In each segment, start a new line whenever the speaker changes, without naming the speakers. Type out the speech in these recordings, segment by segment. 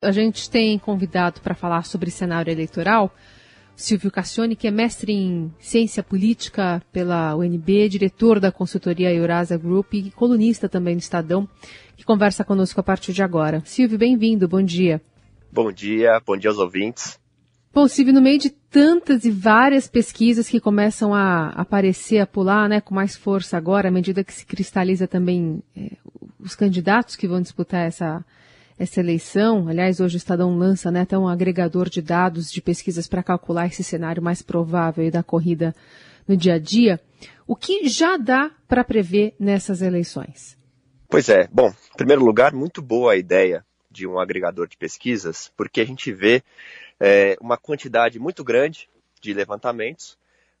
A gente tem convidado para falar sobre cenário eleitoral Silvio Cassione, que é mestre em ciência política pela UNB, diretor da consultoria Eurasia Group e colunista também do Estadão, que conversa conosco a partir de agora. Silvio, bem-vindo, bom dia.
Bom dia, bom dia aos ouvintes.
Bom, Silvio, no meio de tantas e várias pesquisas que começam a aparecer, a pular né, com mais força agora, à medida que se cristaliza também é, os candidatos que vão disputar essa, essa eleição. Aliás, hoje o Estadão lança né, até um agregador de dados de pesquisas para calcular esse cenário mais provável da corrida no dia a dia. O que já dá para prever nessas eleições?
Pois é. Bom, em primeiro lugar, muito boa a ideia de um agregador de pesquisas, porque a gente vê é, uma quantidade muito grande de levantamentos,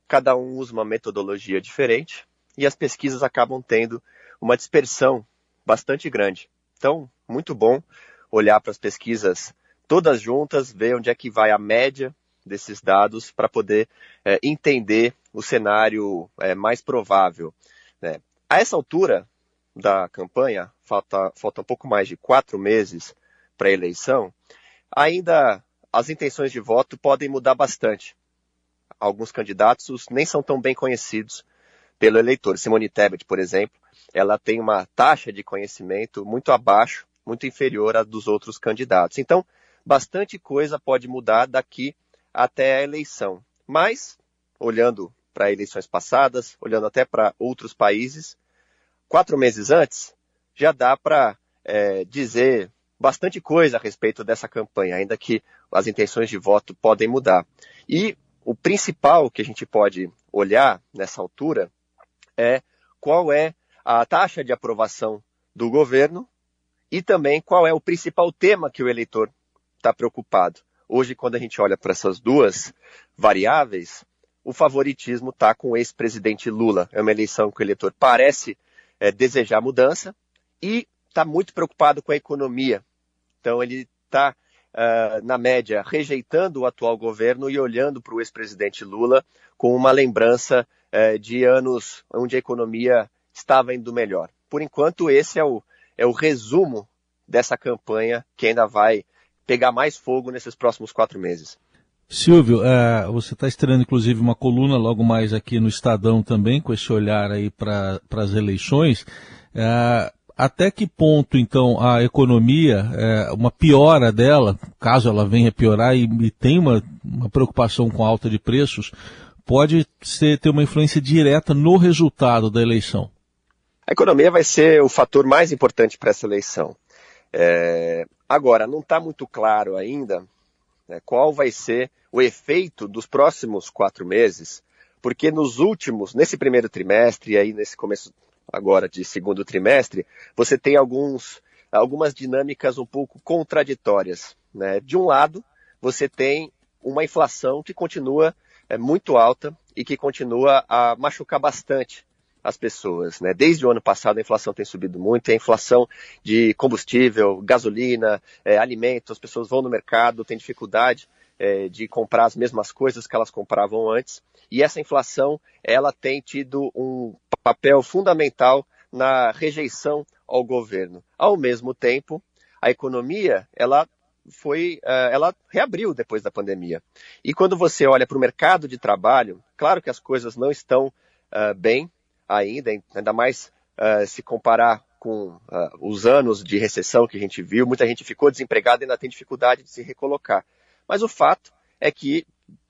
cada um usa uma metodologia diferente e as pesquisas acabam tendo uma dispersão bastante grande. Então, muito bom olhar para as pesquisas todas juntas, ver onde é que vai a média desses dados para poder é, entender o cenário é, mais provável. Né? A essa altura da campanha, falta, falta um pouco mais de quatro meses para a eleição, ainda as intenções de voto podem mudar bastante. Alguns candidatos nem são tão bem conhecidos pelo eleitor. Simone Tebet, por exemplo, ela tem uma taxa de conhecimento muito abaixo muito inferior à dos outros candidatos. Então, bastante coisa pode mudar daqui até a eleição. Mas, olhando para eleições passadas, olhando até para outros países, quatro meses antes, já dá para é, dizer bastante coisa a respeito dessa campanha, ainda que as intenções de voto podem mudar. E o principal que a gente pode olhar nessa altura é qual é a taxa de aprovação do governo e também qual é o principal tema que o eleitor está preocupado. Hoje, quando a gente olha para essas duas variáveis, o favoritismo está com o ex-presidente Lula. É uma eleição que o eleitor parece é, desejar mudança e está muito preocupado com a economia. Então, ele está, uh, na média, rejeitando o atual governo e olhando para o ex-presidente Lula com uma lembrança uh, de anos onde a economia estava indo melhor. Por enquanto, esse é o, é o resumo dessa campanha que ainda vai pegar mais fogo nesses próximos quatro meses.
Silvio, é, você está estreando inclusive uma coluna logo mais aqui no Estadão também, com esse olhar aí para as eleições. É, até que ponto, então, a economia, é, uma piora dela, caso ela venha piorar e, e tem uma, uma preocupação com a alta de preços, pode ser, ter uma influência direta no resultado da eleição?
A economia vai ser o fator mais importante para essa eleição. É, agora, não está muito claro ainda né, qual vai ser o efeito dos próximos quatro meses, porque nos últimos, nesse primeiro trimestre e aí nesse começo agora de segundo trimestre, você tem alguns, algumas dinâmicas um pouco contraditórias. Né? De um lado, você tem uma inflação que continua é, muito alta e que continua a machucar bastante as pessoas. Né? Desde o ano passado a inflação tem subido muito, a inflação de combustível, gasolina, é, alimentos, as pessoas vão no mercado, têm dificuldade é, de comprar as mesmas coisas que elas compravam antes. E essa inflação, ela tem tido um papel fundamental na rejeição ao governo. Ao mesmo tempo, a economia, ela foi, é, ela reabriu depois da pandemia. E quando você olha para o mercado de trabalho, claro que as coisas não estão uh, bem, ainda, ainda mais uh, se comparar com uh, os anos de recessão que a gente viu, muita gente ficou desempregada e ainda tem dificuldade de se recolocar. Mas o fato é que,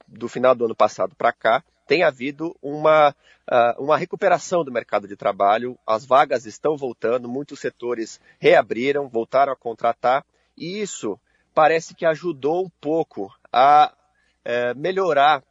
do final do ano passado para cá, tem havido uma, uh, uma recuperação do mercado de trabalho, as vagas estão voltando, muitos setores reabriram, voltaram a contratar, e isso parece que ajudou um pouco a uh, melhorar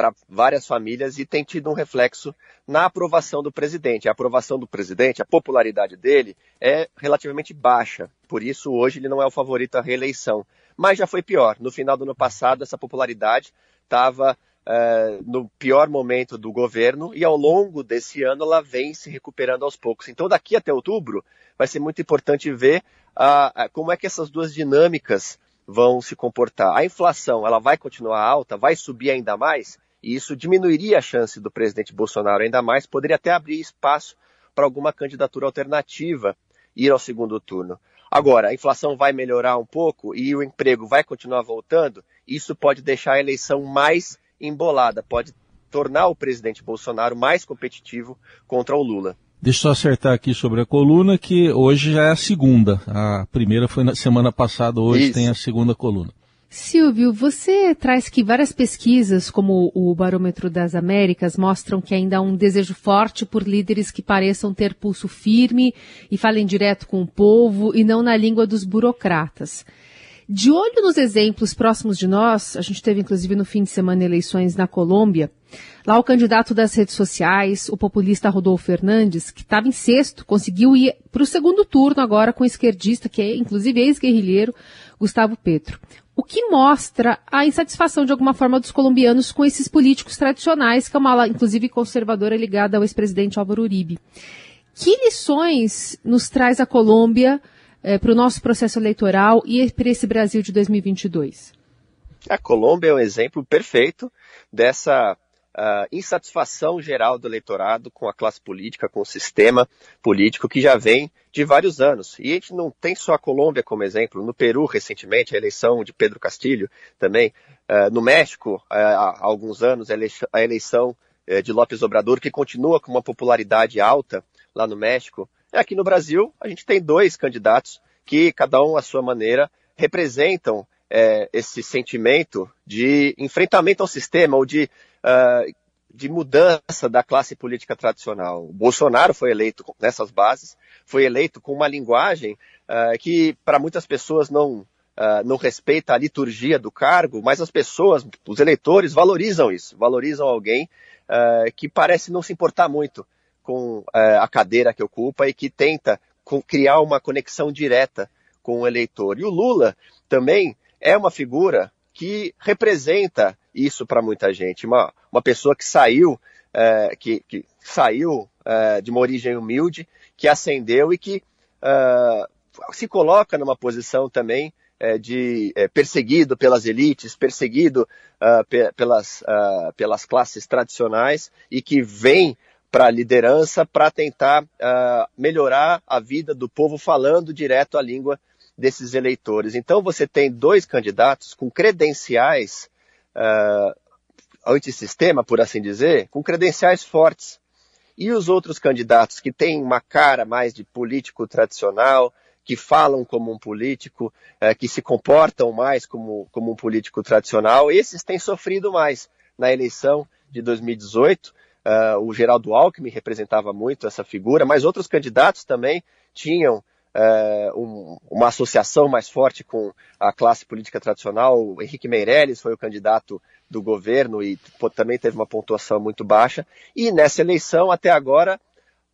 para várias famílias e tem tido um reflexo na aprovação do presidente. A aprovação do presidente, a popularidade dele é relativamente baixa. Por isso, hoje ele não é o favorito à reeleição. Mas já foi pior. No final do ano passado, essa popularidade estava é, no pior momento do governo e ao longo desse ano ela vem se recuperando aos poucos. Então, daqui até outubro, vai ser muito importante ver a, como é que essas duas dinâmicas vão se comportar. A inflação, ela vai continuar alta, vai subir ainda mais? E isso diminuiria a chance do presidente Bolsonaro ainda mais, poderia até abrir espaço para alguma candidatura alternativa ir ao segundo turno. Agora, a inflação vai melhorar um pouco e o emprego vai continuar voltando, isso pode deixar a eleição mais embolada, pode tornar o presidente Bolsonaro mais competitivo contra o Lula.
Deixa eu só acertar aqui sobre a coluna, que hoje já é a segunda. A primeira foi na semana passada, hoje Isso. tem a segunda coluna.
Silvio, você traz que várias pesquisas, como o Barômetro das Américas, mostram que ainda há um desejo forte por líderes que pareçam ter pulso firme e falem direto com o povo e não na língua dos burocratas. De olho nos exemplos próximos de nós, a gente teve inclusive no fim de semana eleições na Colômbia, lá o candidato das redes sociais, o populista Rodolfo Fernandes, que estava em sexto, conseguiu ir para o segundo turno agora com o esquerdista, que é inclusive ex-guerrilheiro, Gustavo Petro o que mostra a insatisfação de alguma forma dos colombianos com esses políticos tradicionais, que é uma ala, inclusive conservadora ligada ao ex-presidente Álvaro Uribe. Que lições nos traz a Colômbia eh, para o nosso processo eleitoral e para esse Brasil de 2022?
A Colômbia é um exemplo perfeito dessa uh, insatisfação geral do eleitorado com a classe política, com o sistema político que já vem de vários anos. E a gente não tem só a Colômbia como exemplo. No Peru, recentemente, a eleição de Pedro Castilho também. Uh, no México, uh, há alguns anos, a eleição uh, de López Obrador, que continua com uma popularidade alta lá no México. Aqui no Brasil, a gente tem dois candidatos que, cada um à sua maneira, representam é, esse sentimento de enfrentamento ao sistema ou de uh, de mudança da classe política tradicional. O Bolsonaro foi eleito nessas bases, foi eleito com uma linguagem uh, que para muitas pessoas não, uh, não respeita a liturgia do cargo, mas as pessoas, os eleitores, valorizam isso, valorizam alguém uh, que parece não se importar muito com a cadeira que ocupa e que tenta criar uma conexão direta com o eleitor. E o Lula também é uma figura que representa isso para muita gente. Uma, uma pessoa que saiu, é, que, que, saiu é, de uma origem humilde, que ascendeu e que é, se coloca numa posição também é, de é, perseguido pelas elites, perseguido pe pelas, pelas classes tradicionais e que vem para a liderança para tentar melhorar a vida do povo falando direto a língua desses eleitores. Então você tem dois candidatos com credenciais uh, antissistema, por assim dizer, com credenciais fortes. E os outros candidatos que têm uma cara mais de político tradicional, que falam como um político, uh, que se comportam mais como, como um político tradicional, esses têm sofrido mais. Na eleição de 2018, uh, ah, o Geraldo Alckmin representava muito essa figura, mas outros candidatos também tinham é, um, uma associação mais forte com a classe política tradicional. O Henrique Meirelles foi o candidato do governo e também teve uma pontuação muito baixa. E nessa eleição, até agora,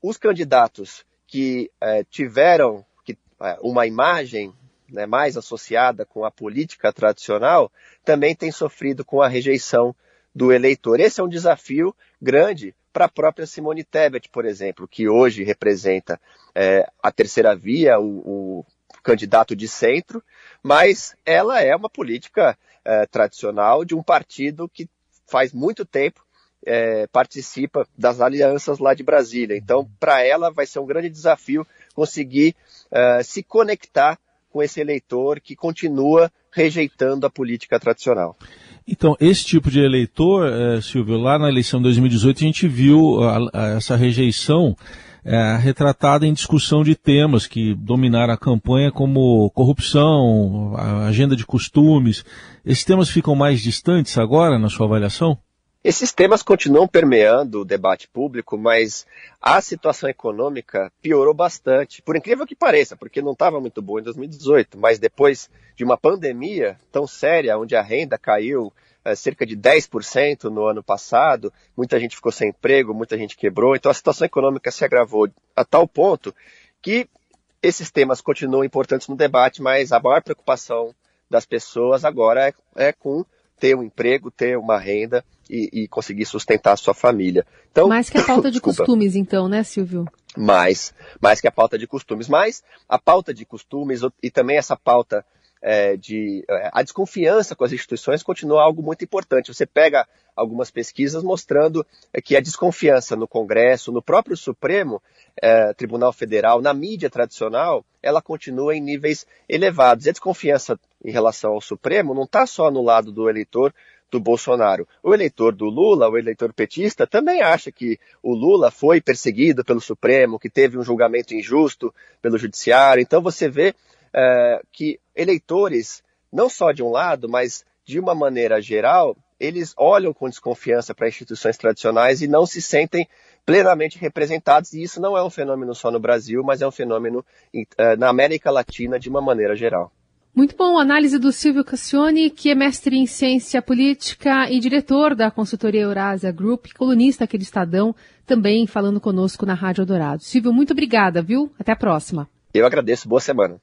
os candidatos que é, tiveram que, é, uma imagem né, mais associada com a política tradicional também têm sofrido com a rejeição do eleitor. Esse é um desafio grande para a própria Simone Tebet, por exemplo, que hoje representa é, a terceira via, o, o, candidato de centro, mas ela é uma política é, tradicional de um partido que faz muito tempo é, participa das alianças lá de Brasília. Então, para ela vai ser um grande desafio conseguir é, se conectar com esse eleitor que continua rejeitando a política tradicional.
Então, esse tipo de eleitor, é, Silvio, lá na eleição de 2018 a gente viu a, essa rejeição é, retratada em discussão de temas que dominaram a campanha, como corrupção, agenda de costumes. Esses temas ficam mais distantes agora, na sua avaliação?
Esses temas continuam permeando o debate público, mas a situação econômica piorou bastante, por incrível que pareça, porque não estava muito boa em 2018, mas depois de uma pandemia tão séria, onde a renda caiu é, cerca de 10% no ano passado, muita gente ficou sem emprego, muita gente quebrou, então a situação econômica se agravou a tal ponto que esses temas continuam importantes no debate, mas a maior preocupação das pessoas agora é, é com ter um emprego, ter uma renda e, e conseguir sustentar a sua família.
Então, mais que a pauta de costumes, então, né, Silvio?
Mais, mais que a pauta de costumes. Mas a pauta de costumes e também essa pauta é, de é, a desconfiança com as instituições continua algo muito importante. Você pega algumas pesquisas mostrando é, que a desconfiança no Congresso, no próprio Supremo é, Tribunal Federal, na mídia tradicional, ela continua em níveis elevados. E a desconfiança em relação ao Supremo não está só no lado do eleitor do Bolsonaro. O eleitor do Lula, o eleitor petista, também acha que o Lula foi perseguido pelo Supremo, que teve um julgamento injusto pelo Judiciário. Então você vê é, que eleitores, não só de um lado, mas de uma maneira geral, eles olham com desconfiança para instituições tradicionais e não se sentem plenamente representados. E isso não é um fenômeno só no Brasil, mas é um fenômeno uh, na América Latina de uma maneira geral.
Muito bom, análise do Silvio Cassione, que é mestre em ciência política e diretor da consultoria Eurásia Group, colunista aqui do Estadão, também falando conosco na Rádio Dourado. Silvio, muito obrigada, viu? Até a próxima.
Eu agradeço, boa semana.